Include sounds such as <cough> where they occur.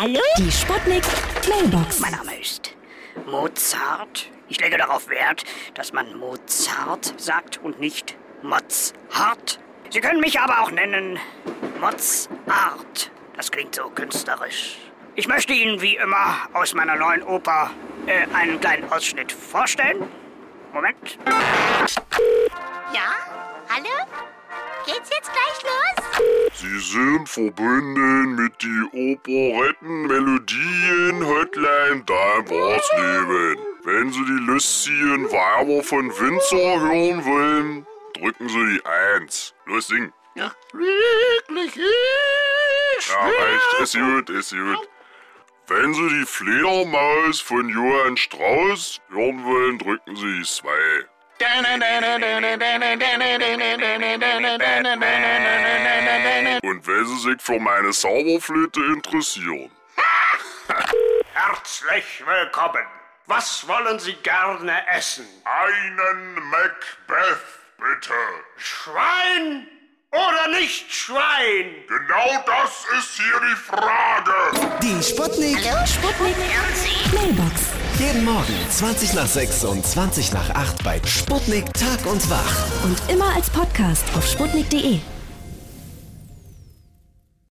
Hallo? Die Sputnik Mailbox. Mein Name ist Mozart. Ich lege darauf Wert, dass man Mozart sagt und nicht Mozart. Sie können mich aber auch nennen Mozart. Das klingt so künstlerisch. Ich möchte Ihnen wie immer aus meiner neuen Oper äh, einen kleinen Ausschnitt vorstellen. Moment. Ja? Hallo? Geht's jetzt gleich los? Sie sind verbunden mit die Operetten-Melodien-Hotline Dein war's Leben. Wenn Sie die lustigen Weiber von Windsor hören wollen, drücken Sie die Eins. Los, sing. Ja. Wirklich? Ja, reicht. Ist gut, ist gut. Wenn Sie die Fledermaus von Johann Strauß hören wollen, drücken Sie die Zwei. Und wenn Sie sich für meine Sauberflöte interessieren, <laughs> Herzlich willkommen. Was wollen Sie gerne essen? einen Macbeth, bitte. Schwein oder nicht Schwein? Genau das ist hier die Frage. Die Sputnik. Sputnik Mailbox. Jeden Morgen 20 nach 6 und 20 nach 8 bei Sputnik Tag und Wach. Und immer als Podcast auf sputnik.de.